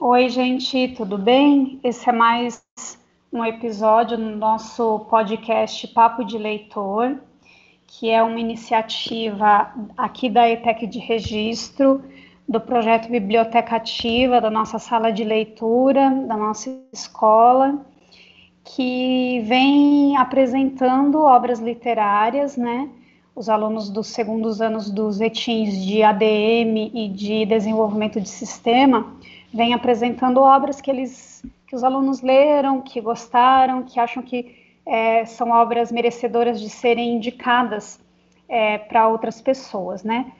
Oi, gente, tudo bem? Esse é mais um episódio no nosso podcast Papo de Leitor, que é uma iniciativa aqui da ETEC de Registro, do projeto Biblioteca Ativa, da nossa sala de leitura, da nossa escola, que vem apresentando obras literárias, né? Os alunos dos segundos anos dos ETINs de ADM e de desenvolvimento de sistema vêm apresentando obras que eles que os alunos leram, que gostaram, que acham que é, são obras merecedoras de serem indicadas é, para outras pessoas, né?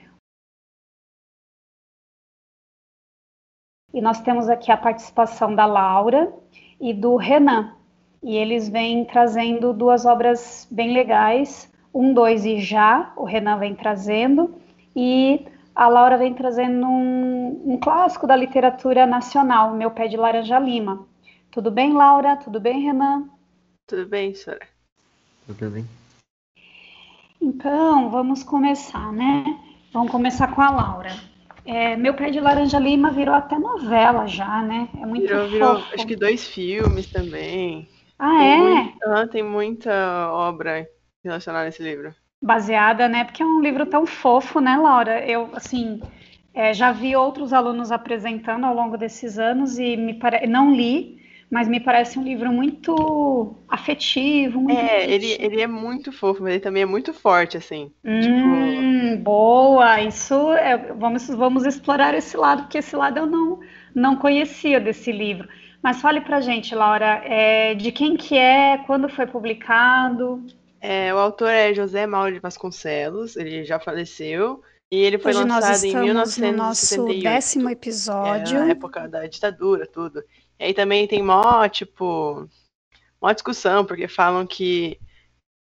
E nós temos aqui a participação da Laura e do Renan. E eles vêm trazendo duas obras bem legais, um, dois e já, o Renan vem trazendo, e a Laura vem trazendo um, um clássico da literatura nacional, Meu Pé de Laranja Lima. Tudo bem, Laura? Tudo bem, Renan? Tudo bem, senhora. Tudo bem. Então, vamos começar, né? Vamos começar com a Laura. É, Meu Pé de Laranja Lima virou até novela já, né? É muito virou, virou, acho que dois filmes também. Ah, tem é? Muita, tem muita obra relacionada a esse livro. Baseada, né? Porque é um livro tão fofo, né, Laura? Eu, assim, é, já vi outros alunos apresentando ao longo desses anos e me pare... não li, mas me parece um livro muito afetivo. Muito é, ele, ele é muito fofo, mas ele também é muito forte, assim. Hum, tipo... Boa, isso é, vamos, vamos explorar esse lado, porque esse lado eu não, não conhecia desse livro. Mas fale pra gente, Laura, é, de quem que é, quando foi publicado? É, o autor é José Mauro de Vasconcelos, ele já faleceu. E ele foi Hoje lançado em 1978. no nosso décimo episódio. É, na época da ditadura, tudo. E aí também tem mó, tipo, mó discussão, porque falam que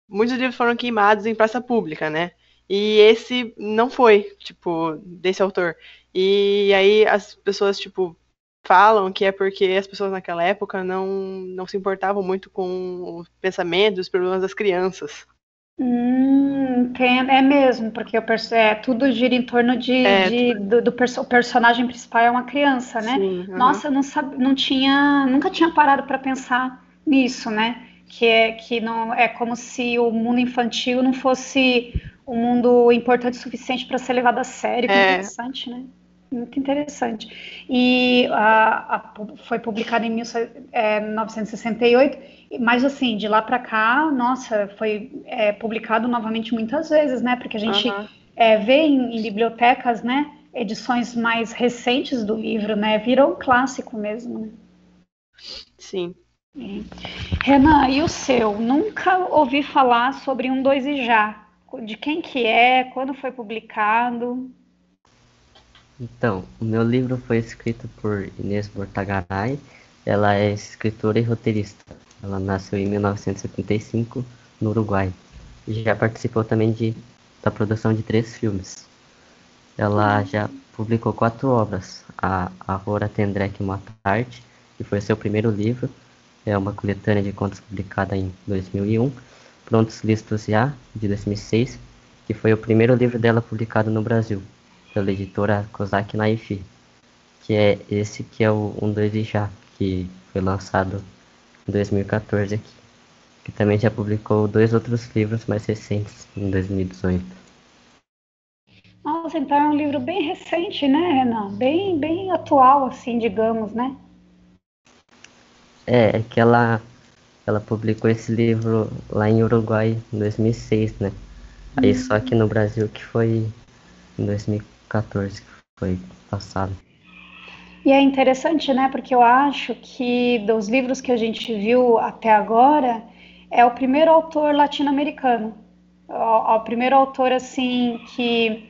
muitos livros foram queimados em praça pública, né? E esse não foi, tipo, desse autor. E aí as pessoas, tipo, falam que é porque as pessoas naquela época não, não se importavam muito com os pensamentos, os problemas das crianças. Hum, tem, é mesmo, porque o é, tudo gira em torno de, é, de do, do perso o personagem principal é uma criança, né? Sim, Nossa, eu não, sabe, não tinha, nunca tinha parado para pensar nisso, né? Que é que não é como se o mundo infantil não fosse um mundo importante o suficiente para ser levado a sério. É. interessante, né? Muito interessante. E a, a, foi publicado em 1968, é, mas assim, de lá para cá, nossa, foi é, publicado novamente muitas vezes, né? Porque a gente uhum. é, vê em, em, bibliotecas, né? Edições mais recentes do livro, né? Virou um clássico mesmo. Né? Sim. É. Renan, e o seu? Nunca ouvi falar sobre um dois e já. De quem que é? Quando foi publicado? Então, o meu livro foi escrito por Inês Bortagaray. Ela é escritora e roteirista. Ela nasceu em 1975 no Uruguai e já participou também de, da produção de três filmes. Ela já publicou quatro obras: A Aurora Tendrek Mata Arte, que foi seu primeiro livro, é uma coletânea de contos publicada em 2001. Prontos Listos Já, de 2006, que foi o primeiro livro dela publicado no Brasil pela editora Kozak Naifi, que é esse que é o Um Dois e Já, que foi lançado em 2014 aqui, que também já publicou dois outros livros mais recentes, em 2018. Nossa, então é um livro bem recente, né, Renan? Bem, bem atual, assim, digamos, né? É, é que ela, ela publicou esse livro lá em Uruguai em 2006, né? Aí hum. só que no Brasil que foi em 2014. 14 que foi passado. E é interessante, né? Porque eu acho que dos livros que a gente viu até agora, é o primeiro autor latino-americano. O, o, primeiro autor, assim, que.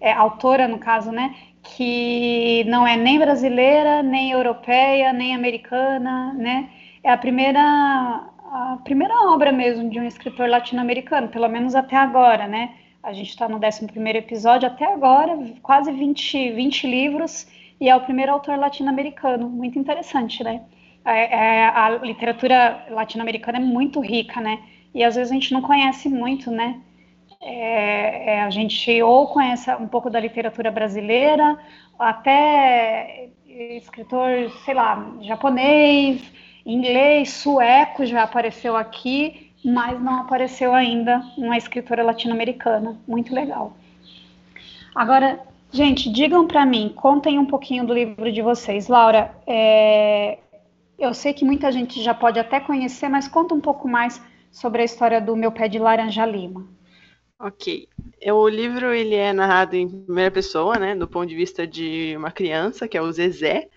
É, autora, no caso, né? Que não é nem brasileira, nem europeia, nem americana, né? É a primeira, a primeira obra mesmo de um escritor latino-americano, pelo menos até agora, né? A gente está no 11 episódio, até agora, quase 20, 20 livros, e é o primeiro autor latino-americano. Muito interessante, né? É, é, a literatura latino-americana é muito rica, né? E às vezes a gente não conhece muito, né? É, é, a gente ou conhece um pouco da literatura brasileira, até escritor, sei lá, japonês, inglês, sueco já apareceu aqui, mas não apareceu ainda uma escritora latino-americana. Muito legal. Agora, gente, digam para mim, contem um pouquinho do livro de vocês. Laura, é, eu sei que muita gente já pode até conhecer, mas conta um pouco mais sobre a história do meu pé de laranja lima. Ok. É, o livro ele é narrado em primeira pessoa, né, do ponto de vista de uma criança, que é o Zezé.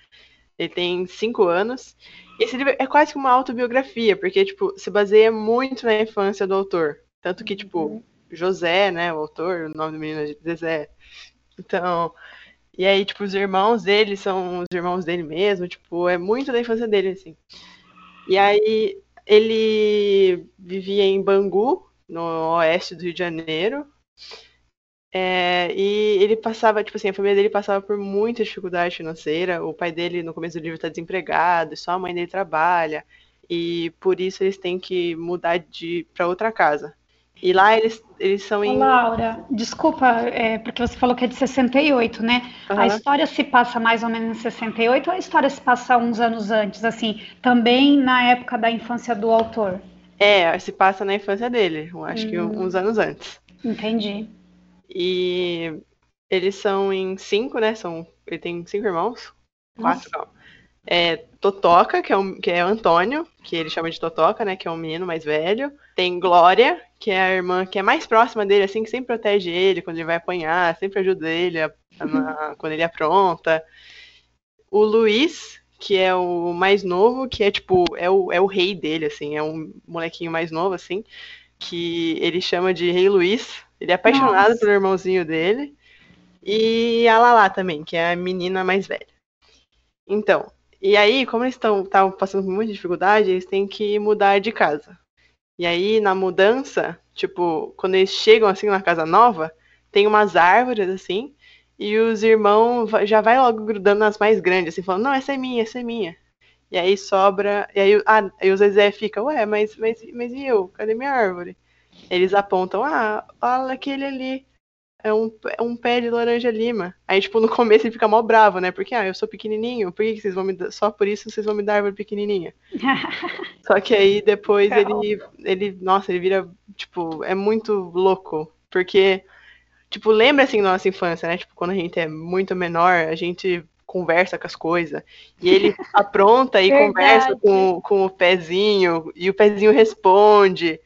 Ele tem cinco anos. Esse livro é quase que uma autobiografia, porque tipo se baseia muito na infância do autor. Tanto que tipo uhum. José, né, o autor, o nome do menino é Zezé. Então, e aí tipo os irmãos dele são os irmãos dele mesmo, tipo é muito da infância dele assim. E aí ele vivia em Bangu, no oeste do Rio de Janeiro. É, e ele passava, tipo assim, a família dele passava por muita dificuldade financeira. O pai dele, no começo do livro, está desempregado, só a mãe dele trabalha. E por isso eles têm que mudar de para outra casa. E lá eles, eles são em. Laura, desculpa, é, porque você falou que é de 68, né? Uhum. A história se passa mais ou menos em 68 ou a história se passa uns anos antes, assim, também na época da infância do autor? É, se passa na infância dele, eu acho hum. que uns anos antes. Entendi. E eles são em cinco, né? São, ele tem cinco irmãos. Quatro, não. É, Totoca, que é, um, que é o Antônio, que ele chama de Totoca, né? Que é um menino mais velho. Tem Glória, que é a irmã que é mais próxima dele, assim, que sempre protege ele quando ele vai apanhar, sempre ajuda ele a, a, quando ele apronta. O Luiz, que é o mais novo, que é tipo, é o, é o rei dele, assim, é um molequinho mais novo, assim, que ele chama de Rei Luiz. Ele é apaixonado Nossa. pelo irmãozinho dele. E a Lala também, que é a menina mais velha. Então, e aí, como eles estão passando por muita dificuldade, eles têm que mudar de casa. E aí, na mudança, tipo, quando eles chegam assim na casa nova, tem umas árvores assim, e os irmãos já vai logo grudando nas mais grandes, assim, falando, não, essa é minha, essa é minha. E aí sobra. E aí, ah, aí o Zezé fica, ué, mas, mas, mas e eu? Cadê minha árvore? Eles apontam, ah, olha aquele ali. É um, é um pé de laranja lima. Aí, tipo, no começo ele fica mal bravo, né? Porque, ah, eu sou pequenininho, por que, que vocês vão me dar... Só por isso vocês vão me dar árvore pequenininha. Só que aí depois ele, ele, nossa, ele vira, tipo, é muito louco. Porque tipo, lembra assim da nossa infância, né? Tipo, quando a gente é muito menor, a gente conversa com as coisas. E ele apronta e conversa com, com o pezinho, e o pezinho responde.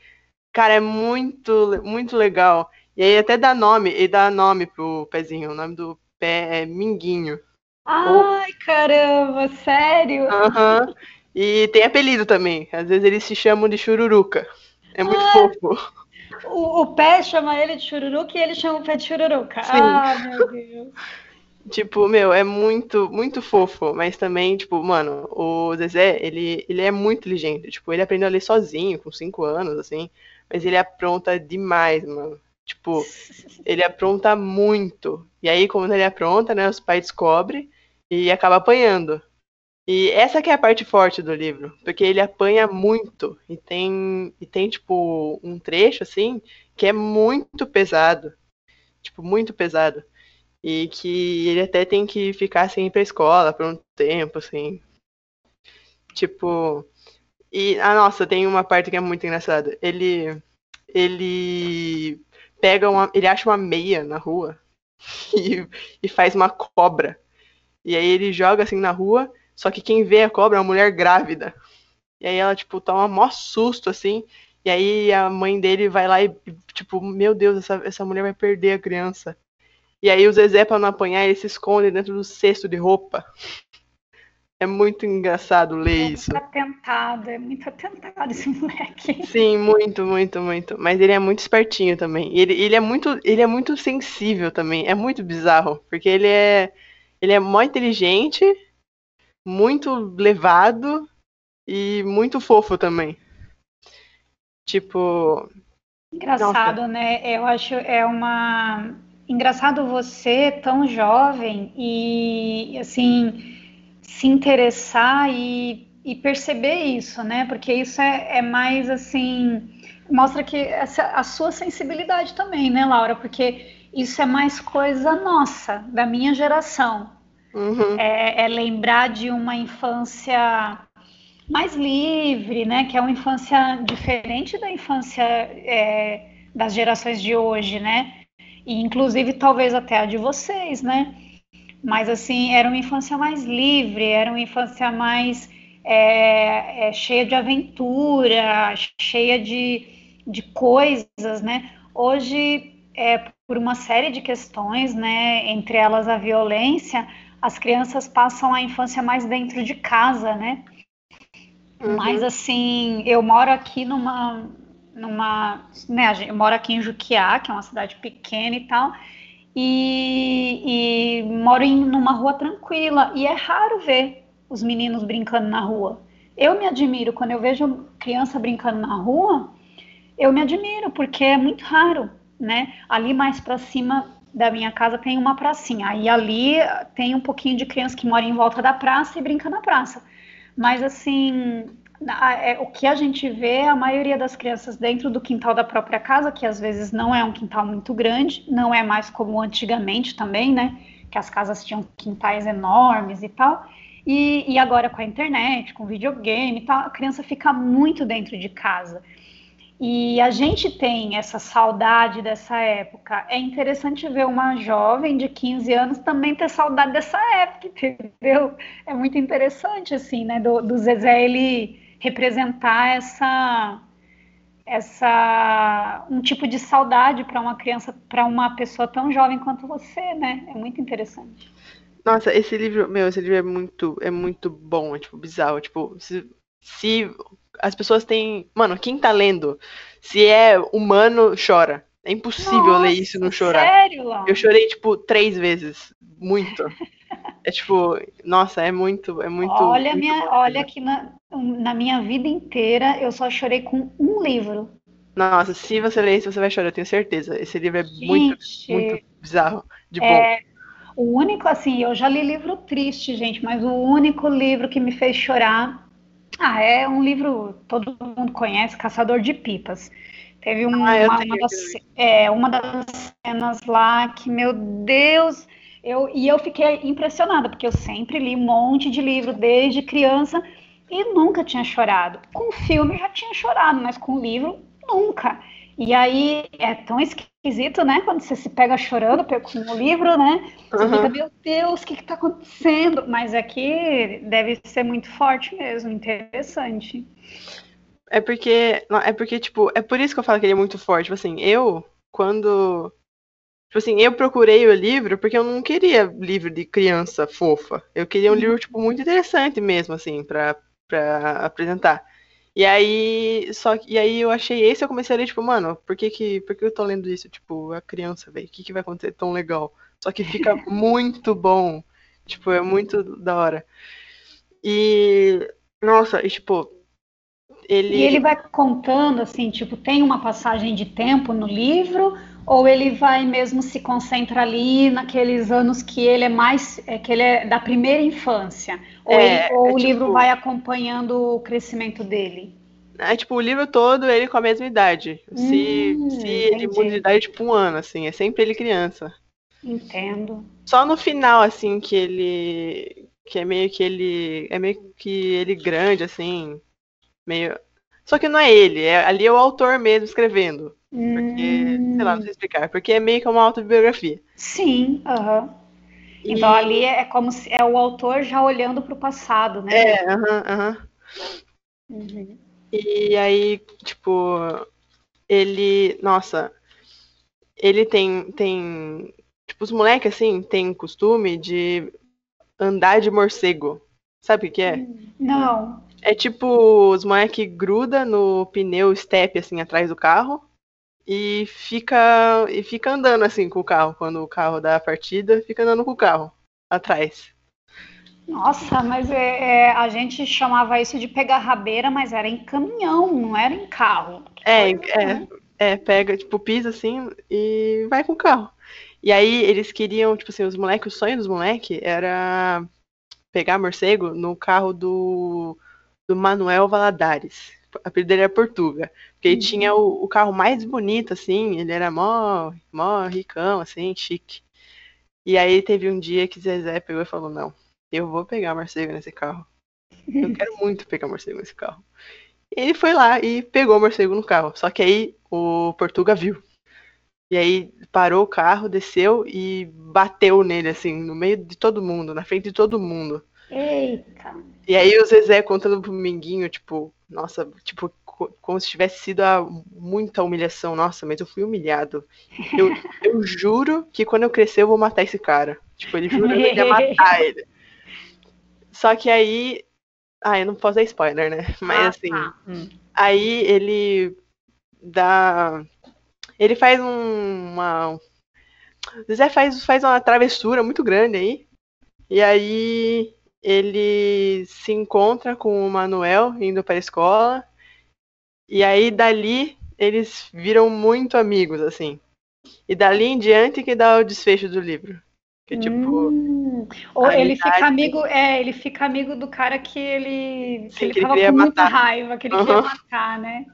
Cara, é muito, muito legal. E aí até dá nome, e dá nome pro pezinho. O nome do pé é Minguinho. Ai, Ou... caramba, sério? Aham. Uhum. E tem apelido também. Às vezes eles se chamam de chururuca. É muito Ai, fofo. O, o pé chama ele de chururuca e ele chama o pé de chururuca. Sim. Ah, meu Deus. Tipo, meu, é muito, muito fofo, mas também, tipo, mano, o Zezé, ele, ele é muito inteligente. Tipo, ele aprendeu a ler sozinho, com 5 anos, assim, mas ele apronta demais, mano. Tipo, ele apronta muito. E aí, quando ele apronta, né, os pais descobrem e acaba apanhando. E essa que é a parte forte do livro, porque ele apanha muito e tem e tem tipo um trecho assim que é muito pesado, tipo muito pesado e que ele até tem que ficar sem ir pra escola por um tempo assim. Tipo, e ah, nossa, tem uma parte que é muito engraçada. Ele ele pega uma, ele acha uma meia na rua e, e faz uma cobra. E aí ele joga assim na rua só que quem vê a cobra é uma mulher grávida. E aí ela, tipo, toma mó susto, assim. E aí a mãe dele vai lá e, tipo, meu Deus, essa, essa mulher vai perder a criança. E aí o Zezé, pra não apanhar, ele se esconde dentro do cesto de roupa. É muito engraçado ler é isso. Muito atentado, é muito atentado esse moleque. Sim, muito, muito, muito. Mas ele é muito espertinho também. Ele, ele, é muito, ele é muito sensível também. É muito bizarro. Porque ele é. Ele é mó inteligente muito levado e muito fofo também. Tipo. Engraçado, nossa. né? Eu acho é uma. Engraçado você, tão jovem, e assim, se interessar e, e perceber isso, né? Porque isso é, é mais assim. Mostra que essa, a sua sensibilidade também, né, Laura? Porque isso é mais coisa nossa, da minha geração Uhum. É, é, lembrar de uma infância mais livre, né? Que é uma infância diferente da infância é, das gerações de hoje, né? E inclusive talvez até a de vocês, né? Mas assim, era uma infância mais livre, era uma infância mais é, é, cheia de aventura, cheia de, de coisas, né? Hoje, é, por uma série de questões, né, entre elas a violência, as crianças passam a infância mais dentro de casa, né? Uhum. Mas assim, eu moro aqui numa, numa, né, eu moro aqui em Juquiá, que é uma cidade pequena e tal, e, e moro em numa rua tranquila e é raro ver os meninos brincando na rua. Eu me admiro quando eu vejo criança brincando na rua, eu me admiro porque é muito raro, né? Ali mais para cima da minha casa tem uma pracinha. Aí ali tem um pouquinho de criança que mora em volta da praça e brinca na praça. Mas assim, o que a gente vê, a maioria das crianças dentro do quintal da própria casa, que às vezes não é um quintal muito grande, não é mais como antigamente também, né? Que as casas tinham quintais enormes e tal. E, e agora com a internet, com videogame e tal, a criança fica muito dentro de casa. E a gente tem essa saudade dessa época. É interessante ver uma jovem de 15 anos também ter saudade dessa época, entendeu? É muito interessante, assim, né? Do, do Zezé ele representar essa essa um tipo de saudade para uma criança, para uma pessoa tão jovem quanto você, né? É muito interessante. Nossa, esse livro, meu, esse livro é muito, é muito bom, é tipo bizarro, tipo, se, se as pessoas têm. Mano, quem tá lendo, se é humano, chora. É impossível Nossa, ler isso e não chorar. Sério? Eu chorei, tipo, três vezes. Muito. é tipo, nossa, é muito, é muito. Olha, muito minha, olha que na, na minha vida inteira eu só chorei com um livro. Nossa, se você ler isso, você vai chorar, eu tenho certeza. Esse livro é Gente, muito, muito bizarro, de é, bom. O único, assim, eu já li livro triste, gente, mas o único livro que me fez chorar ah, é um livro todo mundo conhece, Caçador de Pipas. Teve um, ah, uma, uma, das, é, uma das cenas lá que, meu Deus, eu, e eu fiquei impressionada, porque eu sempre li um monte de livro desde criança e nunca tinha chorado. Com filme já tinha chorado, mas com livro nunca. E aí é tão esquisito, né? Quando você se pega chorando com o livro, né? Você uhum. fica, meu Deus, o que está acontecendo? Mas aqui deve ser muito forte mesmo, interessante. É porque, é porque, tipo, é por isso que eu falo que ele é muito forte. Tipo assim, eu, quando. Tipo assim, eu procurei o livro porque eu não queria livro de criança fofa. Eu queria um uhum. livro, tipo, muito interessante mesmo, assim, pra, pra apresentar. E aí, só e aí eu achei esse, eu comecei a ler, tipo, mano, por que que, por que eu tô lendo isso? Tipo, a criança, velho, o que que vai acontecer tão legal? Só que fica muito bom. Tipo, é muito da hora. E, nossa, e tipo, ele... E ele vai contando, assim, tipo, tem uma passagem de tempo no livro, ou ele vai mesmo se concentra ali naqueles anos que ele é mais, é, que ele é da primeira infância? Ou, é, ele, ou é, o tipo, livro vai acompanhando o crescimento dele? É tipo, o livro todo ele com a mesma idade. Se, hum, se ele muda de idade, tipo, um ano, assim, é sempre ele criança. Entendo. Só no final, assim, que ele. Que é meio que ele. É meio que ele grande, assim. Meio. Só que não é ele, é, ali é o autor mesmo escrevendo. Porque, hum. sei lá, não sei explicar. Porque é meio que uma autobiografia. Sim, aham. Uhum. Então e... ali é como se é o autor já olhando para o passado, né? É, aham, aham. Uhum. E aí, tipo, ele. Nossa, ele tem. tem tipo, os moleques, assim, tem costume de andar de morcego. Sabe o que é? Não. É tipo, os moleques gruda no pneu step, assim, atrás do carro e fica e fica andando assim com o carro quando o carro dá a partida, fica andando com o carro atrás. Nossa, mas é, é, a gente chamava isso de pegar rabeira, mas era em caminhão, não era em carro. É, é, é, pega, tipo, pisa assim e vai com o carro. E aí eles queriam, tipo assim, os moleques, o sonho dos moleques era pegar morcego no carro do, do Manuel Valadares. A apelido dele era Portuga. Porque ele uhum. tinha o, o, carro mais bonito, assim, ele era mó, mó ricão, assim, chique. E aí teve um dia que Zezé pegou e falou: Não, eu vou pegar morcego nesse carro. Eu quero muito pegar morcego nesse carro. E ele foi lá e pegou o morcego no carro. Só que aí o Portuga viu. E aí parou o carro, desceu e bateu nele, assim, no meio de todo mundo, na frente de todo mundo. Eita! E aí o Zezé contando pro Minguinho, tipo, nossa, tipo, como se tivesse sido a, muita humilhação. Nossa, mas eu fui humilhado. Eu, eu juro que quando eu crescer eu vou matar esse cara. Tipo, ele jurou que ia matar ele. Só que aí. Ah, eu não posso dar spoiler, né? Mas ah, assim. Ah, hum. Aí ele dá. Ele faz um, uma. Zé faz, faz uma travessura muito grande aí. E aí ele se encontra com o Manuel indo para a escola. E aí dali eles viram muito amigos, assim. E dali em diante que dá o desfecho do livro. Que tipo. Hum. Ou ele fica amigo, é, ele fica amigo do cara que ele, Sim, que ele que tava com matar. muita raiva, que ele uhum. queria matar, né?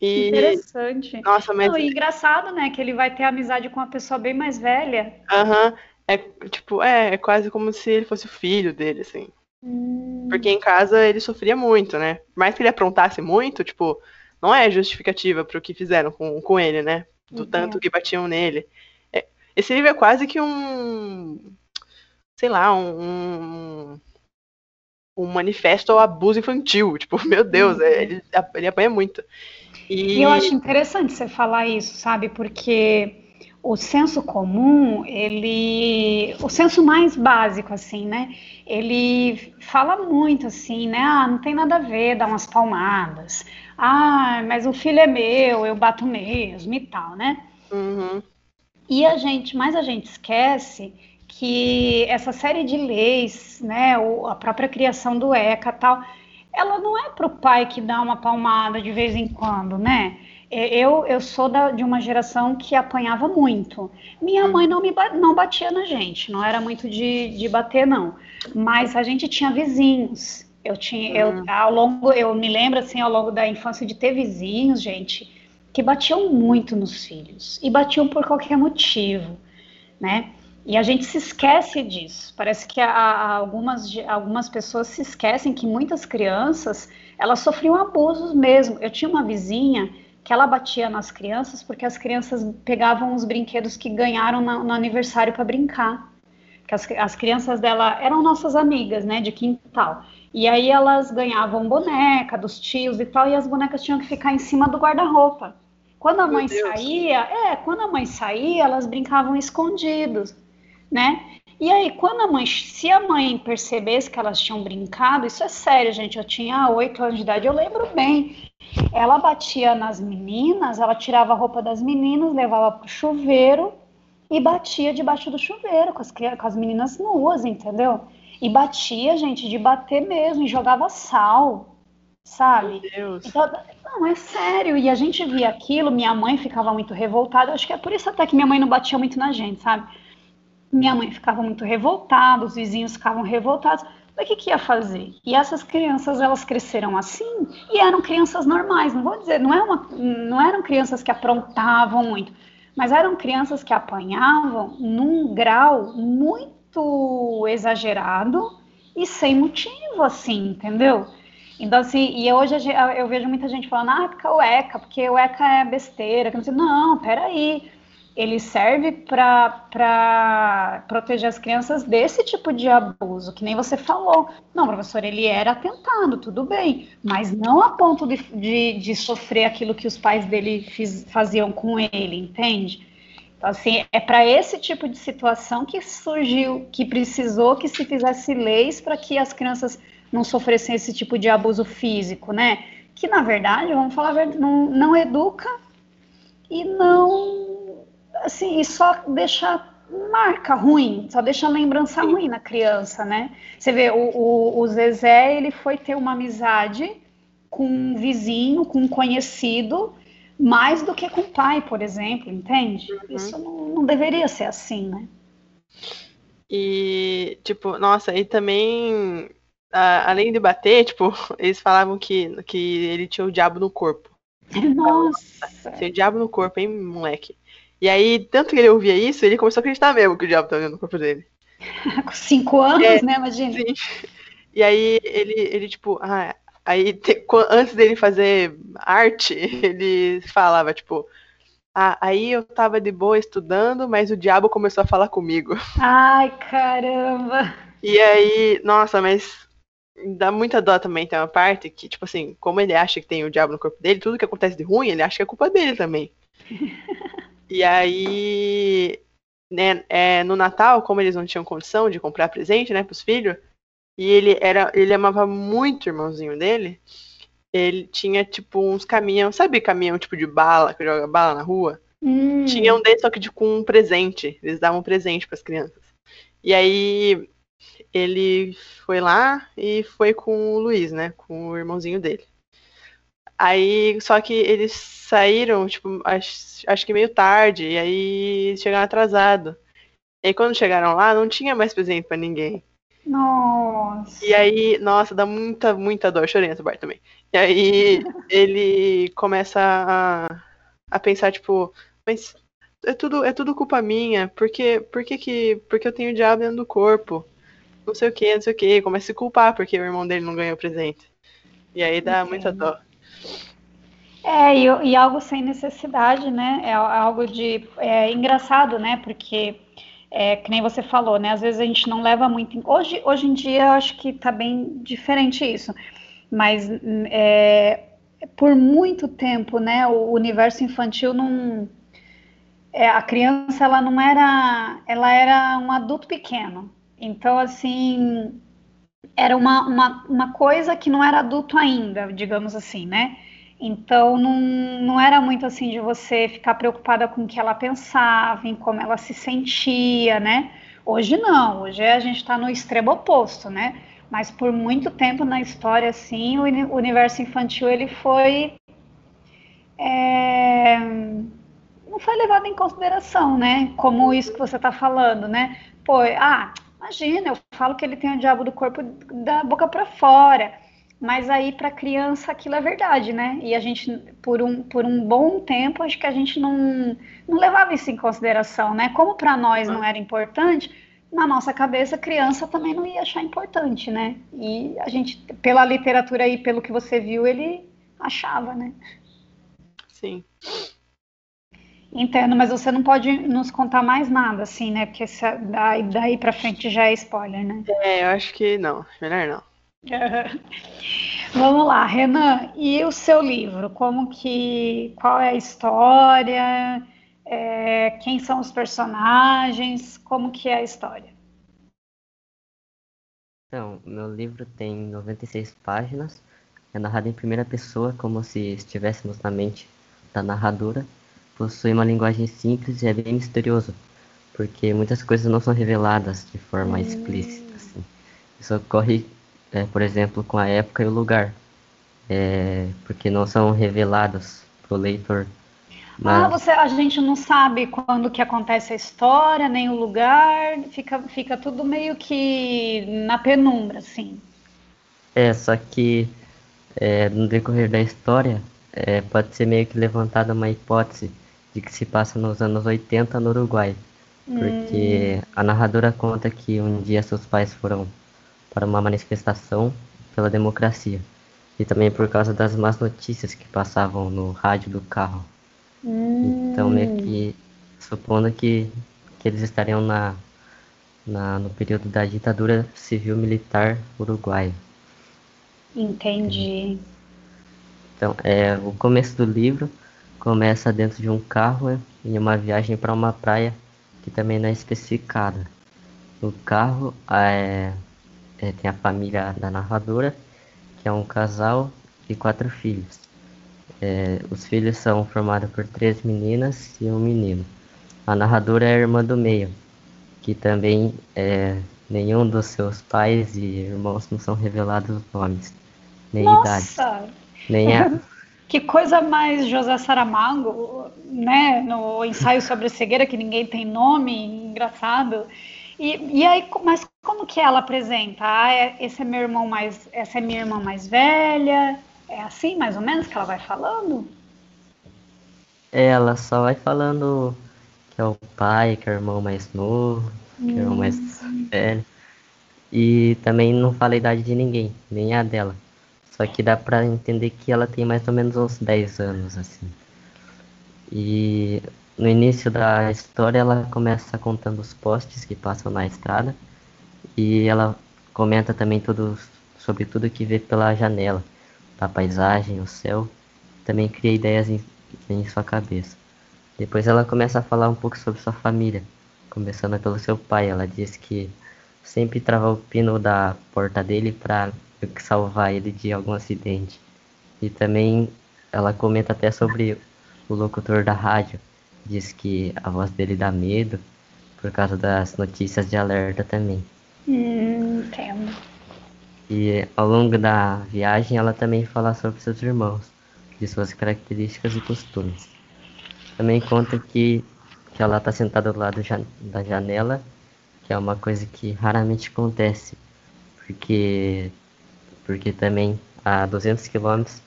E... Interessante. Nossa, mas... Não, e engraçado, né? Que ele vai ter amizade com uma pessoa bem mais velha. Aham. Uhum. É tipo, é, é quase como se ele fosse o filho dele, assim. Hum. Porque em casa ele sofria muito, né? Por mais que ele aprontasse muito, tipo, não é justificativa pro que fizeram com, com ele, né? Do uhum. tanto que batiam nele. É, esse livro é quase que um. Sei lá, um. Um manifesto ao abuso infantil. Tipo, meu Deus, uhum. é, ele, ele apanha muito. E... e eu acho interessante você falar isso, sabe? Porque o senso comum, ele, o senso mais básico, assim, né? Ele fala muito assim, né? Ah, não tem nada a ver, dá umas palmadas. Ah, mas o filho é meu, eu bato mesmo e tal, né? Uhum. E a gente, mas a gente esquece que essa série de leis, né? A própria criação do ECA tal, ela não é para o pai que dá uma palmada de vez em quando, né? É, eu, eu sou da, de uma geração que apanhava muito. Minha mãe não, me, não batia na gente, não era muito de, de bater, não. Mas a gente tinha vizinhos. Eu tinha, eu, hum. ao longo, eu me lembro assim, ao longo da infância de ter vizinhos, gente, que batiam muito nos filhos e batiam por qualquer motivo, né? E a gente se esquece disso. Parece que a, a algumas, algumas pessoas se esquecem que muitas crianças elas sofriam abusos mesmo. Eu tinha uma vizinha que ela batia nas crianças porque as crianças pegavam os brinquedos que ganharam no, no aniversário para brincar. Que as, as crianças dela eram nossas amigas, né, de quintal. E aí elas ganhavam boneca dos tios e tal, e as bonecas tinham que ficar em cima do guarda-roupa. Quando a mãe saía, é, quando a mãe saía, elas brincavam escondidos, né? E aí, quando a mãe, se a mãe percebesse que elas tinham brincado, isso é sério, gente. Eu tinha oito anos de idade, eu lembro bem. Ela batia nas meninas, ela tirava a roupa das meninas, levava pro chuveiro e batia debaixo do chuveiro com as, com as meninas nuas, entendeu? E batia, gente, de bater mesmo, e jogava sal, sabe? Meu Deus. Então, não, é sério. E a gente via aquilo, minha mãe ficava muito revoltada. Acho que é por isso até que minha mãe não batia muito na gente, sabe? Minha mãe ficava muito revoltada, os vizinhos ficavam revoltados. O que, que ia fazer? E essas crianças, elas cresceram assim e eram crianças normais. Não vou dizer, não, é uma, não eram crianças que aprontavam muito, mas eram crianças que apanhavam num grau muito exagerado e sem motivo, assim, entendeu? Então, assim, e hoje eu vejo muita gente falando, ah, porque o ECA, porque o ECA é besteira. Não, peraí ele serve para proteger as crianças desse tipo de abuso, que nem você falou. Não, professor, ele era atentado, tudo bem, mas não a ponto de, de, de sofrer aquilo que os pais dele fiz, faziam com ele, entende? Então, assim, é para esse tipo de situação que surgiu, que precisou que se fizesse leis para que as crianças não sofressem esse tipo de abuso físico, né? Que, na verdade, vamos falar a verdade, não, não educa e não assim, e só deixa marca ruim, só deixa lembrança ruim na criança, né? Você vê, o, o, o, Zezé, ele foi ter uma amizade com um vizinho, com um conhecido, mais do que com o pai, por exemplo, entende? Uhum. Isso não, não, deveria ser assim, né? E, tipo, nossa, e também, a, além de bater, tipo, eles falavam que, que ele tinha o diabo no corpo. Nossa! Tinha o diabo no corpo, hein, moleque? E aí, tanto que ele ouvia isso, ele começou a acreditar mesmo que o diabo estava dentro do corpo dele. Com cinco anos, é, né? Imagina. Sim. E aí ele, ele tipo, ah, aí te, antes dele fazer arte, ele falava, tipo, ah, aí eu tava de boa estudando, mas o diabo começou a falar comigo. Ai, caramba! E aí, nossa, mas dá muita dó também. Tem uma parte que, tipo assim, como ele acha que tem o diabo no corpo dele, tudo que acontece de ruim, ele acha que é culpa dele também. e aí, né, é, no Natal, como eles não tinham condição de comprar presente, né, pros filhos, e ele era, ele amava muito o irmãozinho dele, ele tinha, tipo, uns caminhão, sabe caminhão tipo de bala, que joga bala na rua? Hum. Tinha um deles, só que de, com um presente. Eles davam um presente para as crianças. E aí ele foi lá e foi com o Luiz, né? Com o irmãozinho dele. Aí, só que eles saíram, tipo, acho, acho que meio tarde, e aí chegaram atrasado. E aí quando chegaram lá, não tinha mais presente para ninguém. Nossa. E aí, nossa, dá muita, muita dor. Chorei nessa parte também. E aí ele começa a, a pensar, tipo, mas é tudo, é tudo culpa minha. Por que, por que, que porque eu tenho o diabo dentro do corpo? Não sei o que, não sei o que. Começa a se culpar porque o irmão dele não ganhou presente. E aí dá okay. muita dó. É, e, e, algo sem necessidade, né? É algo de. É engraçado, né? Porque é, que nem você falou, né? Às vezes a gente não leva muito. Hoje, hoje em dia eu acho que está bem diferente isso. Mas é, por muito tempo, né? O universo infantil não. É, a criança ela não era. Ela era um adulto pequeno. Então, assim. Era uma, uma, uma coisa que não era adulto ainda, digamos assim, né? Então não, não era muito assim de você ficar preocupada com o que ela pensava, em como ela se sentia, né? Hoje não, hoje a gente está no extremo oposto, né? Mas por muito tempo na história, assim, o universo infantil ele foi é, não foi levado em consideração, né? Como isso que você está falando, né? Pô, ah, imagina, eu falo que ele tem o diabo do corpo da boca para fora. Mas aí para criança aquilo é verdade, né? E a gente, por um, por um bom tempo, acho que a gente não, não levava isso em consideração, né? Como para nós não era importante, na nossa cabeça, criança também não ia achar importante, né? E a gente, pela literatura aí, pelo que você viu, ele achava, né? Sim. Entendo, mas você não pode nos contar mais nada, assim, né? Porque daí, daí pra frente já é spoiler, né? É, eu acho que não. Melhor não. Vamos lá, Renan. E o seu livro? Como que, qual é a história? É, quem são os personagens? Como que é a história? Então, meu livro tem 96 páginas. É narrado em primeira pessoa, como se estivéssemos na mente da narradora. Possui uma linguagem simples e é bem misterioso, porque muitas coisas não são reveladas de forma hum. explícita. Assim. Isso ocorre é, por exemplo, com a época e o lugar, é, porque não são revelados para o leitor. Mas... Ah, você, a gente não sabe quando que acontece a história, nem o lugar, fica, fica tudo meio que na penumbra, assim. É, só que é, no decorrer da história é, pode ser meio que levantada uma hipótese de que se passa nos anos 80 no Uruguai. Porque hum. a narradora conta que um dia seus pais foram para uma manifestação pela democracia e também por causa das más notícias que passavam no rádio do carro. Hum. Então, meio que supondo que, que eles estariam na, na, no período da ditadura civil-militar uruguaia. Entendi. Então, é, o começo do livro começa dentro de um carro em uma viagem para uma praia que também não é especificada. No carro, é, é, tem a família da narradora, que é um casal e quatro filhos. É, os filhos são formados por três meninas e um menino. A narradora é a irmã do meio, que também é, nenhum dos seus pais e irmãos não são revelados os nomes, nem Nossa! idade. Nem a... Que coisa mais José Saramago, né? No ensaio sobre a cegueira, que ninguém tem nome, engraçado. E, e aí, mas como que ela apresenta? Ah, é, esse é meu irmão mais, essa é minha irmã mais velha. É assim, mais ou menos, que ela vai falando? Ela só vai falando que é o pai, que é o irmão mais novo, que é o irmão mais velho. E também não fala a idade de ninguém, nem a dela. Só que dá pra entender que ela tem mais ou menos uns 10 anos, assim. E no início da história ela começa contando os postes que passam na estrada. E ela comenta também tudo sobre tudo que vê pela janela, a paisagem, o céu. Também cria ideias em, em sua cabeça. Depois ela começa a falar um pouco sobre sua família, começando pelo seu pai. Ela diz que sempre trava o pino da porta dele para salvar ele de algum acidente. E também ela comenta até sobre o locutor da rádio. Diz que a voz dele dá medo por causa das notícias de alerta também. Hum, entendo. E ao longo da viagem ela também fala sobre seus irmãos, de suas características e costumes. Também conta que, que ela está sentada do lado da janela, que é uma coisa que raramente acontece, porque porque também a 200 quilômetros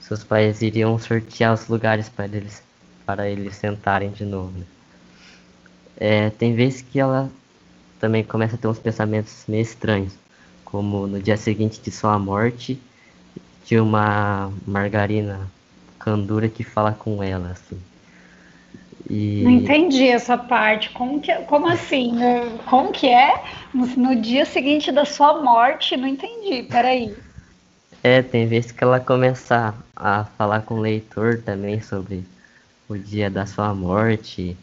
seus pais iriam sortear os lugares para eles para eles sentarem de novo. Né? É, tem vezes que ela também começa a ter uns pensamentos meio estranhos, como no dia seguinte de sua morte, de uma margarina candura que fala com ela, assim. E... Não entendi essa parte. Como, que, como assim? Como que é? No, no, dia seguinte da sua morte? Não entendi. Peraí. É, tem vezes que ela começa a falar com o leitor também sobre o dia da sua morte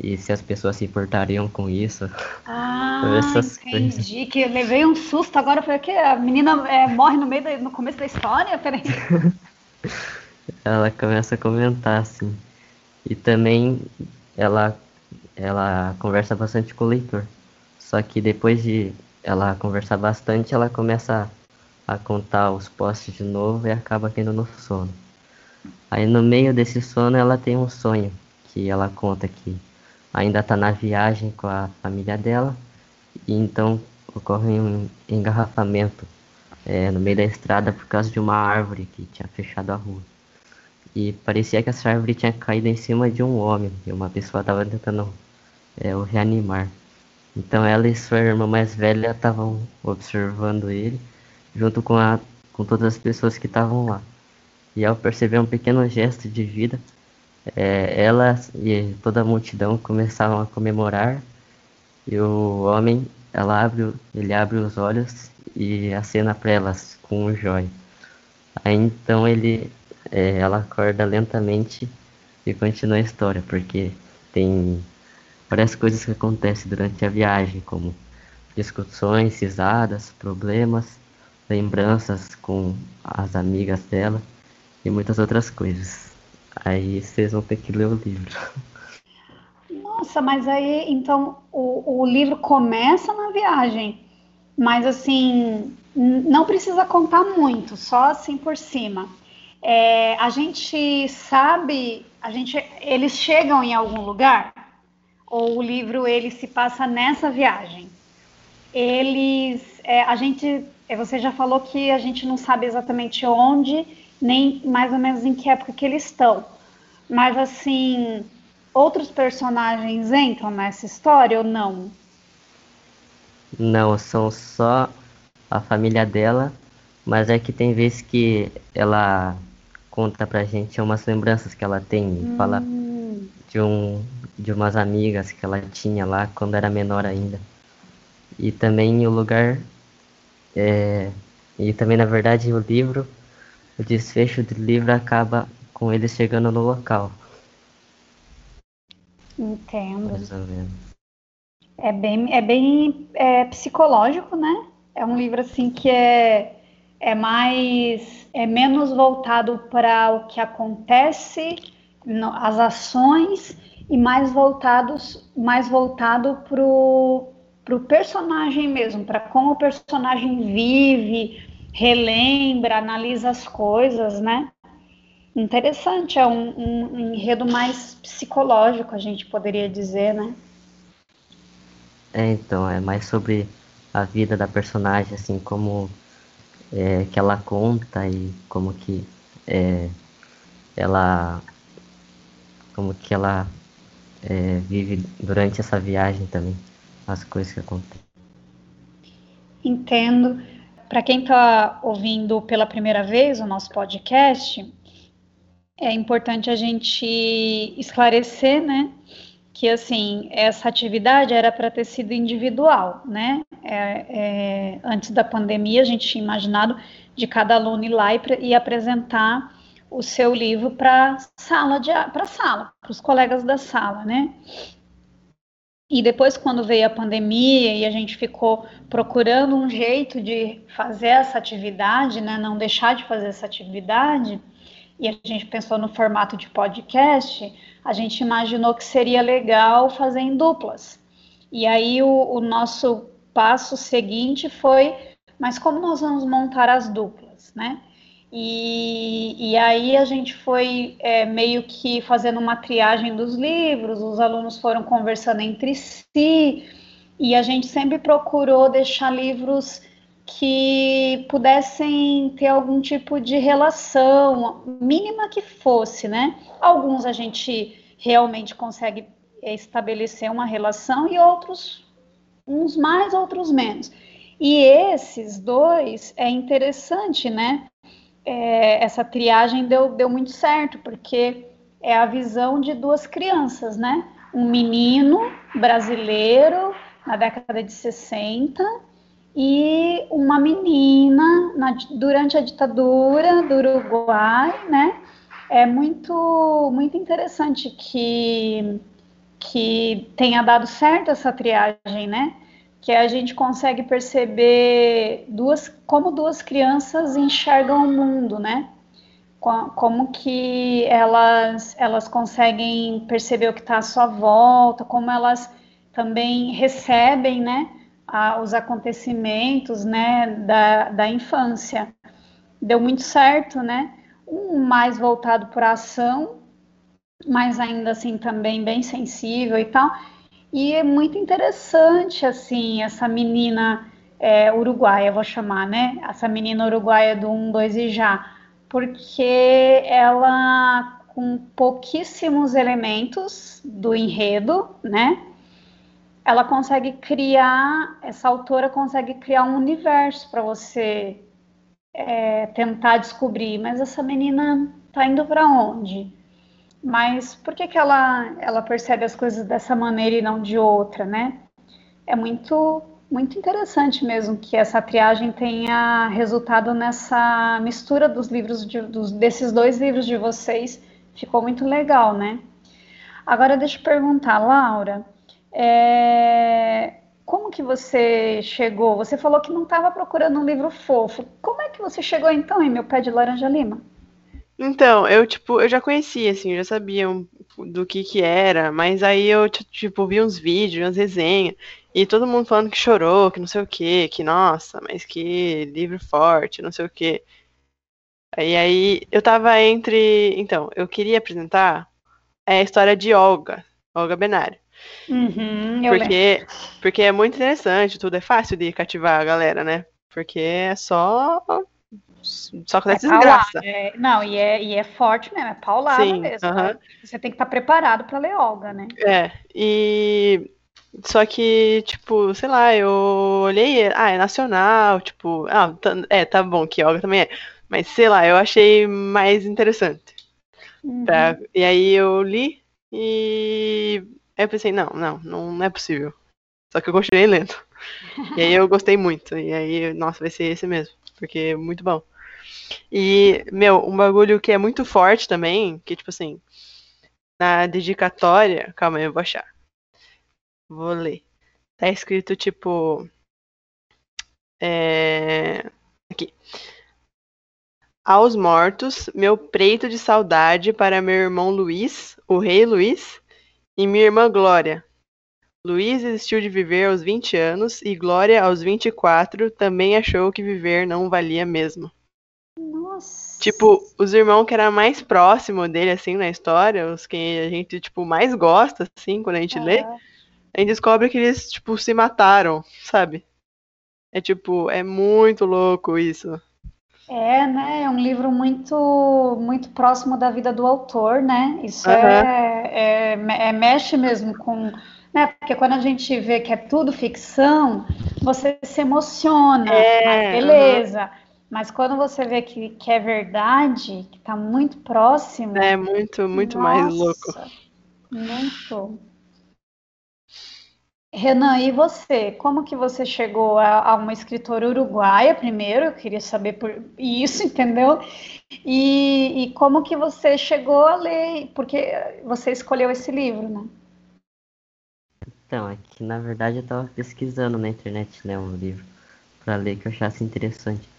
e se as pessoas se importariam com isso. Ah, entendi. Coisas. Que eu levei um susto agora. Falei que a menina é, morre no meio da, no começo da história. Peraí. ela começa a comentar assim. E também ela ela conversa bastante com o leitor. Só que depois de ela conversar bastante, ela começa a contar os postes de novo e acaba tendo no sono. Aí no meio desse sono ela tem um sonho que ela conta que ainda está na viagem com a família dela e então ocorre um engarrafamento é, no meio da estrada por causa de uma árvore que tinha fechado a rua. E parecia que essa árvore tinha caído em cima de um homem e uma pessoa estava tentando é, o reanimar. Então ela e sua irmã mais velha estavam observando ele junto com, a, com todas as pessoas que estavam lá. E ao perceber um pequeno gesto de vida, é, ela e toda a multidão começavam a comemorar. E o homem, ela abre, ele abre os olhos e acena para elas com um jóia. Aí então ele, é, ela acorda lentamente e continua a história, porque tem várias coisas que acontecem durante a viagem, como discussões, risadas, problemas lembranças com as amigas dela e muitas outras coisas. Aí vocês vão ter que ler o livro. Nossa, mas aí então o, o livro começa na viagem, mas assim não precisa contar muito, só assim por cima. É, a gente sabe, a gente, eles chegam em algum lugar ou o livro ele se passa nessa viagem. Eles, é, a gente você já falou que a gente não sabe exatamente onde, nem mais ou menos em que época que eles estão. Mas assim, outros personagens entram nessa história ou não? Não, são só a família dela, mas é que tem vezes que ela conta pra gente umas lembranças que ela tem, hum. fala de um de umas amigas que ela tinha lá quando era menor ainda. E também o lugar é, e também, na verdade, o livro, o desfecho do livro acaba com eles chegando no local. Entendo. É bem, é bem é, psicológico, né? É um livro assim que é, é mais é menos voltado para o que acontece, no, as ações e mais voltados mais voltado para o para o personagem mesmo, para como o personagem vive, relembra, analisa as coisas, né? Interessante, é um, um, um enredo mais psicológico, a gente poderia dizer, né? É, então, é mais sobre a vida da personagem, assim, como é, que ela conta e como que é, ela como que ela é, vive durante essa viagem também, as coisas que acontecem. Entendo. Para quem está ouvindo pela primeira vez o nosso podcast, é importante a gente esclarecer, né, que assim essa atividade era para ter sido individual, né? É, é, antes da pandemia a gente tinha imaginado de cada aluno ir lá e, e apresentar o seu livro para sala para sala, para os colegas da sala, né? E depois, quando veio a pandemia e a gente ficou procurando um jeito de fazer essa atividade, né, não deixar de fazer essa atividade, e a gente pensou no formato de podcast, a gente imaginou que seria legal fazer em duplas. E aí o, o nosso passo seguinte foi, mas como nós vamos montar as duplas, né? E, e aí a gente foi é, meio que fazendo uma triagem dos livros, os alunos foram conversando entre si, e a gente sempre procurou deixar livros que pudessem ter algum tipo de relação, mínima que fosse, né? Alguns a gente realmente consegue estabelecer uma relação e outros, uns mais, outros menos. E esses dois é interessante, né? É, essa triagem deu, deu muito certo, porque é a visão de duas crianças, né? Um menino brasileiro na década de 60 e uma menina na, durante a ditadura do Uruguai, né? É muito, muito interessante que, que tenha dado certo essa triagem, né? Que a gente consegue perceber duas, como duas crianças enxergam o mundo, né? Como que elas, elas conseguem perceber o que está à sua volta, como elas também recebem, né, a, os acontecimentos, né, da, da infância. Deu muito certo, né? Um mais voltado para ação, mas ainda assim também bem sensível e tal e é muito interessante, assim, essa menina é, uruguaia, vou chamar, né? Essa menina uruguaia do 1, 2 e já. Porque ela, com pouquíssimos elementos do enredo, né? Ela consegue criar, essa autora consegue criar um universo para você é, tentar descobrir. Mas essa menina tá indo para onde? Mas por que, que ela, ela percebe as coisas dessa maneira e não de outra, né? É muito, muito interessante mesmo que essa triagem tenha resultado nessa mistura dos livros, de, dos, desses dois livros de vocês. Ficou muito legal, né? Agora deixa eu perguntar, Laura, é, como que você chegou? Você falou que não estava procurando um livro fofo. Como é que você chegou então em Meu Pé de Laranja Lima? Então, eu, tipo, eu já conhecia, assim, eu já sabia um- do que que era, mas aí eu, tipo, vi uns vídeos, umas resenhas, e todo mundo falando que chorou, que não sei o quê, que nossa, mas que livro forte, não sei o quê. Aí, aí eu tava entre. Então, eu queria apresentar a história de Olga, Olga Benário. Uhum. Porque, porque é muito interessante, tudo é fácil de cativar a galera, né? Porque é só só acontece é desgraça. É, não, e é, e é forte mesmo, é paulada Sim, mesmo. Uh -huh. né? Você tem que estar tá preparado para ler Olga, né? É, e. Só que, tipo, sei lá, eu olhei, ah, é nacional, tipo, ah, tá, é, tá bom que Olga também é, mas sei lá, eu achei mais interessante. Uhum. Pra, e aí eu li e eu pensei, não, não, não é possível. Só que eu continuei lendo. e aí eu gostei muito. E aí, nossa, vai ser esse mesmo. Porque é muito bom. E, meu, um bagulho que é muito forte também, que tipo assim, na dedicatória, calma aí, eu vou achar. Vou ler. Tá escrito tipo. É... Aqui. Aos mortos, meu preito de saudade para meu irmão Luiz, o rei Luiz, e minha irmã Glória. Luiz desistiu de viver aos 20 anos e Glória, aos 24, também achou que viver não valia mesmo. Nossa. Tipo, os irmãos que eram mais próximos dele, assim, na história, os que a gente, tipo, mais gosta, assim, quando a gente lê, a gente descobre que eles, tipo, se mataram, sabe? É tipo, é muito louco isso. É, né? É um livro muito, muito próximo da vida do autor, né? Isso uhum. é, é, é, mexe mesmo com. Né? Porque quando a gente vê que é tudo ficção, você se emociona, é, beleza. Uhum. Mas quando você vê que, que é verdade, que está muito próximo. É muito, muito nossa, mais louco. Muito. Renan, e você? Como que você chegou a, a, uma escritora uruguaia primeiro? Eu queria saber por isso, entendeu? E, e, como que você chegou a ler? Porque você escolheu esse livro, né? Então, é que na verdade eu estava pesquisando na internet, né, um livro para ler que eu achasse interessante.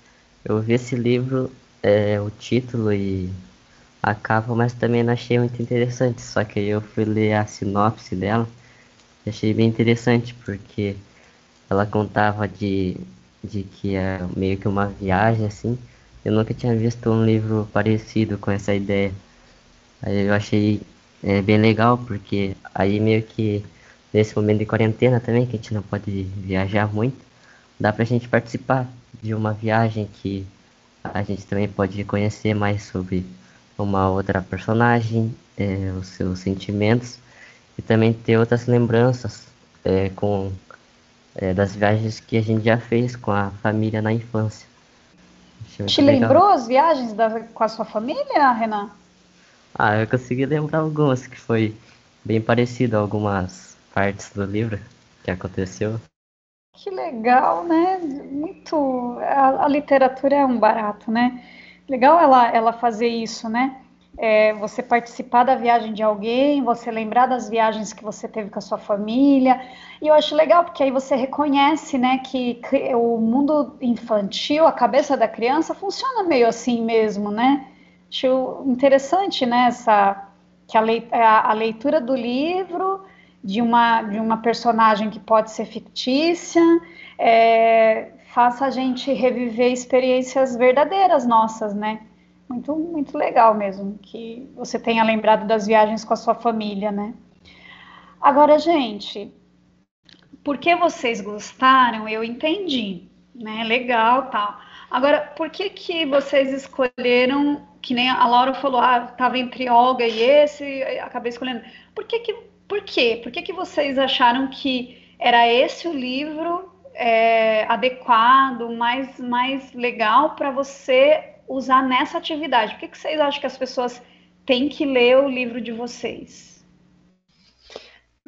Eu vi esse livro, é, o título e a capa, mas também não achei muito interessante. Só que eu fui ler a sinopse dela achei bem interessante porque ela contava de, de que é meio que uma viagem assim. Eu nunca tinha visto um livro parecido com essa ideia. Aí eu achei é, bem legal porque aí meio que nesse momento de quarentena também, que a gente não pode viajar muito, dá pra gente participar de uma viagem que a gente também pode conhecer mais sobre uma outra personagem, é, os seus sentimentos e também ter outras lembranças é, com é, das viagens que a gente já fez com a família na infância. Te legal. lembrou as viagens da, com a sua família, Renan? Ah, eu consegui lembrar algumas que foi bem parecido a algumas partes do livro que aconteceu. Que legal, né? Muito. A, a literatura é um barato, né? Legal ela, ela fazer isso, né? é, você participar da viagem de alguém, você lembrar das viagens que você teve com a sua família. E eu acho legal, porque aí você reconhece né, que o mundo infantil, a cabeça da criança, funciona meio assim mesmo, né? Acho interessante né, essa, que a, leitura do livro de uma, de uma personagem que pode ser fictícia é, faça a gente reviver experiências verdadeiras nossas, né? muito, muito legal mesmo que você tenha lembrado das viagens com a sua família, né? Agora, gente, por que vocês gostaram, eu entendi, né? Legal, tal. Agora, por que que vocês escolheram, que nem a Laura falou, ah, tava entre Olga e esse, acabei escolhendo. Por que que, por quê? Por que que vocês acharam que era esse o livro é, adequado, mais, mais legal para você usar nessa atividade? Por que, que vocês acham que as pessoas têm que ler o livro de vocês?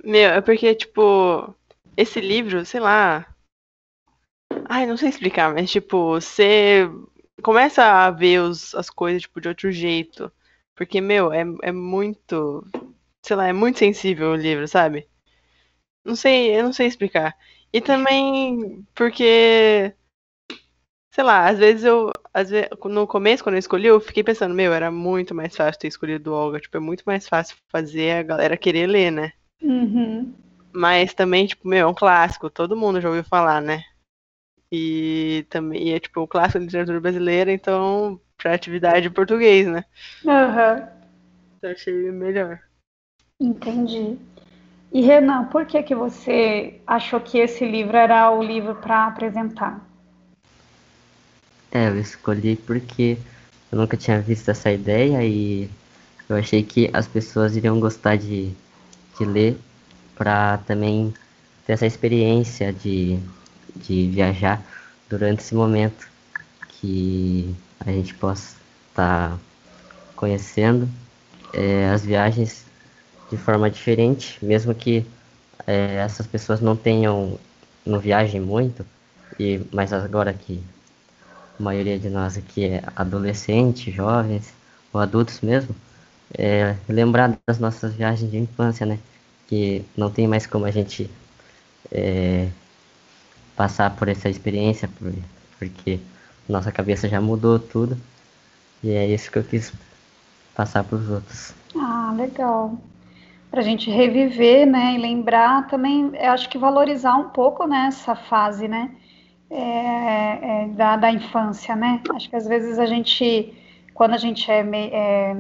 Meu, é porque, tipo, esse livro, sei lá. Ai, não sei explicar, mas, tipo, você começa a ver os, as coisas, tipo, de outro jeito. Porque, meu, é, é muito. Sei lá, é muito sensível o livro, sabe? Não sei, eu não sei explicar. E também porque sei lá, às vezes eu, às vezes, no começo, quando eu escolhi, eu fiquei pensando, meu, era muito mais fácil ter escolhido o Olga, tipo, é muito mais fácil fazer a galera querer ler, né? Uhum. Mas também, tipo, meu, é um clássico, todo mundo já ouviu falar, né? E também é, tipo, o clássico da literatura brasileira, então, pra atividade em português, né? Uhum. Então, achei melhor. Entendi. E Renan, por que que você achou que esse livro era o livro para apresentar? É, eu escolhi porque eu nunca tinha visto essa ideia e eu achei que as pessoas iriam gostar de, de ler para também ter essa experiência de, de viajar durante esse momento que a gente possa estar tá conhecendo é, as viagens de forma diferente, mesmo que é, essas pessoas não tenham, não viajem muito, e, mas agora que a maioria de nós aqui é adolescente, jovens ou adultos mesmo, é, lembrar das nossas viagens de infância, né? Que não tem mais como a gente é, passar por essa experiência, porque nossa cabeça já mudou tudo. E é isso que eu quis passar para os outros. Ah, legal. Para a gente reviver, né, e lembrar também, eu acho que valorizar um pouco né, essa fase, né? é, é, da, da infância, né? Acho que às vezes a gente, quando a gente é, é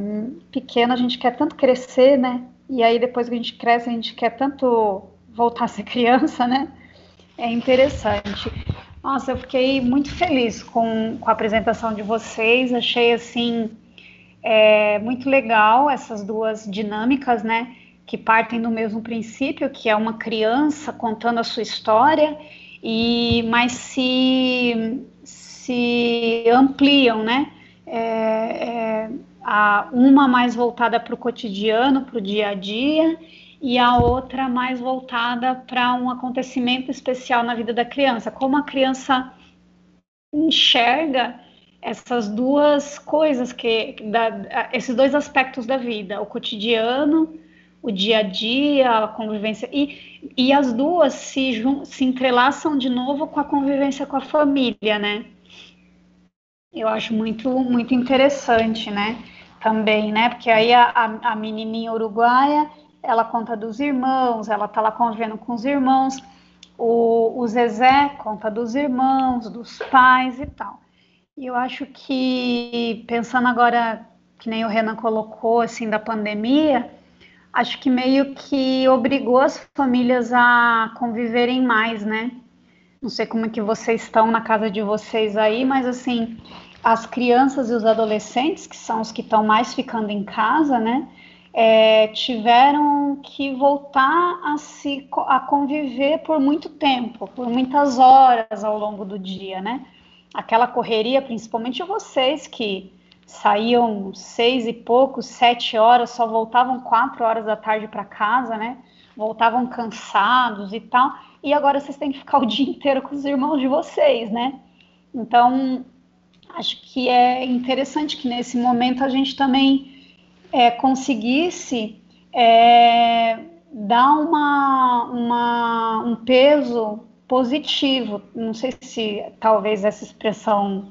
pequeno, a gente quer tanto crescer, né? E aí depois que a gente cresce, a gente quer tanto voltar a ser criança, né? É interessante. Nossa, eu fiquei muito feliz com, com a apresentação de vocês. Achei assim é, muito legal essas duas dinâmicas, né? Que partem do mesmo princípio, que é uma criança contando a sua história, e mas se, se ampliam, né? É, é, a, uma mais voltada para o cotidiano, para o dia a dia, e a outra mais voltada para um acontecimento especial na vida da criança. Como a criança enxerga essas duas coisas que da, esses dois aspectos da vida, o cotidiano, o dia a dia, a convivência e, e as duas se, se entrelaçam de novo com a convivência com a família, né? Eu acho muito muito interessante, né? Também, né? Porque aí a, a, a menininha uruguaia ela conta dos irmãos, ela tá lá convivendo com os irmãos, o, o Zezé conta dos irmãos, dos pais e tal. E eu acho que, pensando agora, que nem o Renan colocou, assim, da pandemia, acho que meio que obrigou as famílias a conviverem mais, né? Não sei como é que vocês estão na casa de vocês aí, mas assim, as crianças e os adolescentes, que são os que estão mais ficando em casa, né? é, tiveram que voltar a se a conviver por muito tempo, por muitas horas ao longo do dia, né? Aquela correria, principalmente vocês que saíam seis e pouco, sete horas, só voltavam quatro horas da tarde para casa, né? Voltavam cansados e tal. E agora vocês têm que ficar o dia inteiro com os irmãos de vocês, né? Então, acho que é interessante que nesse momento a gente também é, conseguisse é, dar uma, uma, um peso positivo, não sei se talvez essa expressão,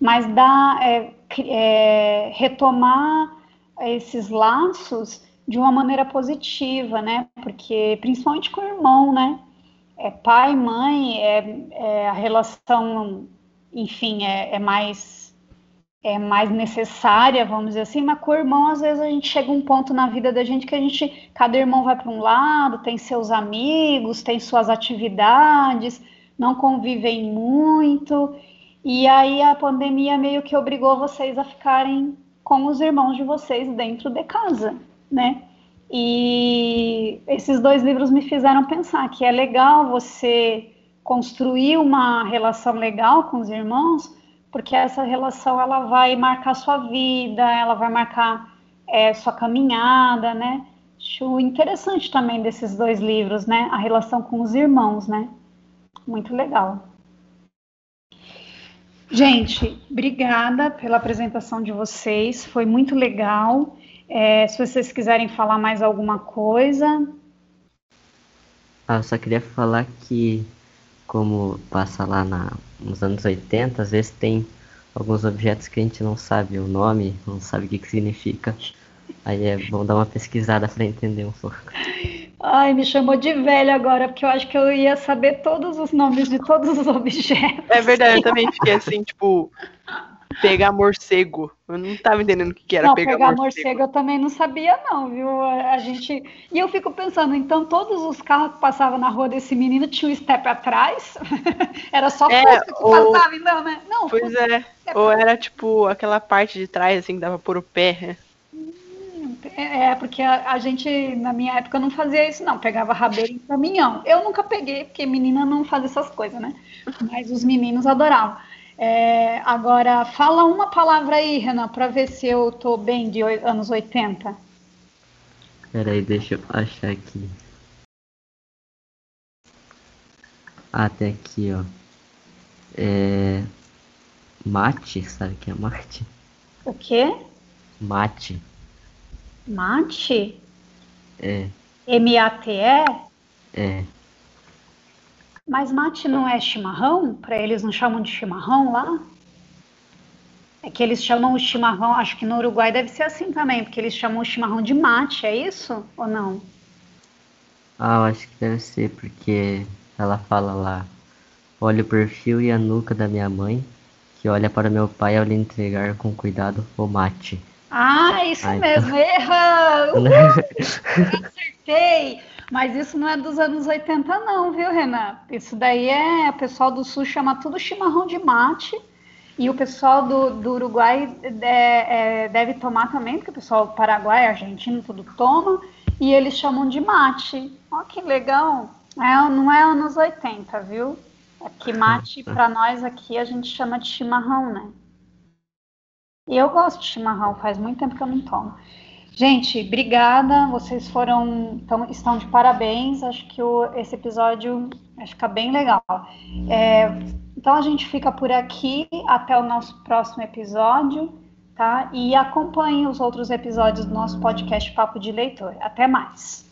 mas dar, é, é, retomar esses laços de uma maneira positiva, né? Porque principalmente com o irmão, né? É pai, mãe, é, é a relação, enfim, é, é mais é mais necessária, vamos dizer assim, mas com o irmão, às vezes a gente chega um ponto na vida da gente que a gente, cada irmão vai para um lado, tem seus amigos, tem suas atividades, não convivem muito, e aí a pandemia meio que obrigou vocês a ficarem com os irmãos de vocês dentro de casa, né? E esses dois livros me fizeram pensar que é legal você construir uma relação legal com os irmãos, porque essa relação ela vai marcar sua vida, ela vai marcar é, sua caminhada, né? Acho interessante também desses dois livros, né? A relação com os irmãos, né? Muito legal. Gente, obrigada pela apresentação de vocês, foi muito legal. É, se vocês quiserem falar mais alguma coisa. Ah, eu só queria falar que como passa lá na, nos anos 80, às vezes tem alguns objetos que a gente não sabe o nome, não sabe o que, que significa. Aí é bom dar uma pesquisada para entender um pouco. Ai, me chamou de velha agora, porque eu acho que eu ia saber todos os nomes de todos os objetos. É verdade, eu também fiquei assim, tipo, pegar morcego. Eu não estava entendendo o que era não, pegar, pegar morcego. morcego. eu também não sabia, não, viu? A gente. E eu fico pensando, então todos os carros que passavam na rua desse menino tinham um step atrás? era só é, Fusca que ou... passava, então, né? Não, pois é. Ou era tipo aquela parte de trás, assim, que dava por o pé. Hum, é, porque a, a, gente, na minha época, não fazia isso, não. Pegava rabeira em caminhão. Eu nunca peguei, porque menina não faz essas coisas, né? Mas os meninos adoravam. É, agora, fala uma palavra aí, Renan, para ver se eu tô bem de anos 80. Peraí, deixa eu achar aqui. Tem aqui, ó. É... Mate, sabe o que é mate? O quê? Mate. Mate? É. M-A-T-E? É. Mas mate não é chimarrão? Para eles não chamam de chimarrão lá? É que eles chamam o chimarrão, acho que no Uruguai deve ser assim também, porque eles chamam o chimarrão de mate, é isso ou não? Ah, eu acho que deve ser, porque ela fala lá: olha o perfil e a nuca da minha mãe, que olha para meu pai ao lhe entregar com cuidado o mate. Ah, isso mesmo, então... erra! Acertei! Mas isso não é dos anos 80, não, viu, Renan? Isso daí é. O pessoal do sul chama tudo chimarrão de mate. E o pessoal do, do Uruguai é, é, deve tomar também, porque o pessoal do Paraguai, argentino, tudo toma. E eles chamam de mate. Olha que legal. É, não é anos 80, viu? Aqui, mate, para nós aqui, a gente chama de chimarrão, né? E eu gosto de chimarrão, faz muito tempo que eu não tomo. Gente, obrigada. Vocês foram tão, estão de parabéns. Acho que o, esse episódio vai ficar bem legal. É, então a gente fica por aqui até o nosso próximo episódio, tá? E acompanhe os outros episódios do nosso podcast Papo de Leitor. Até mais.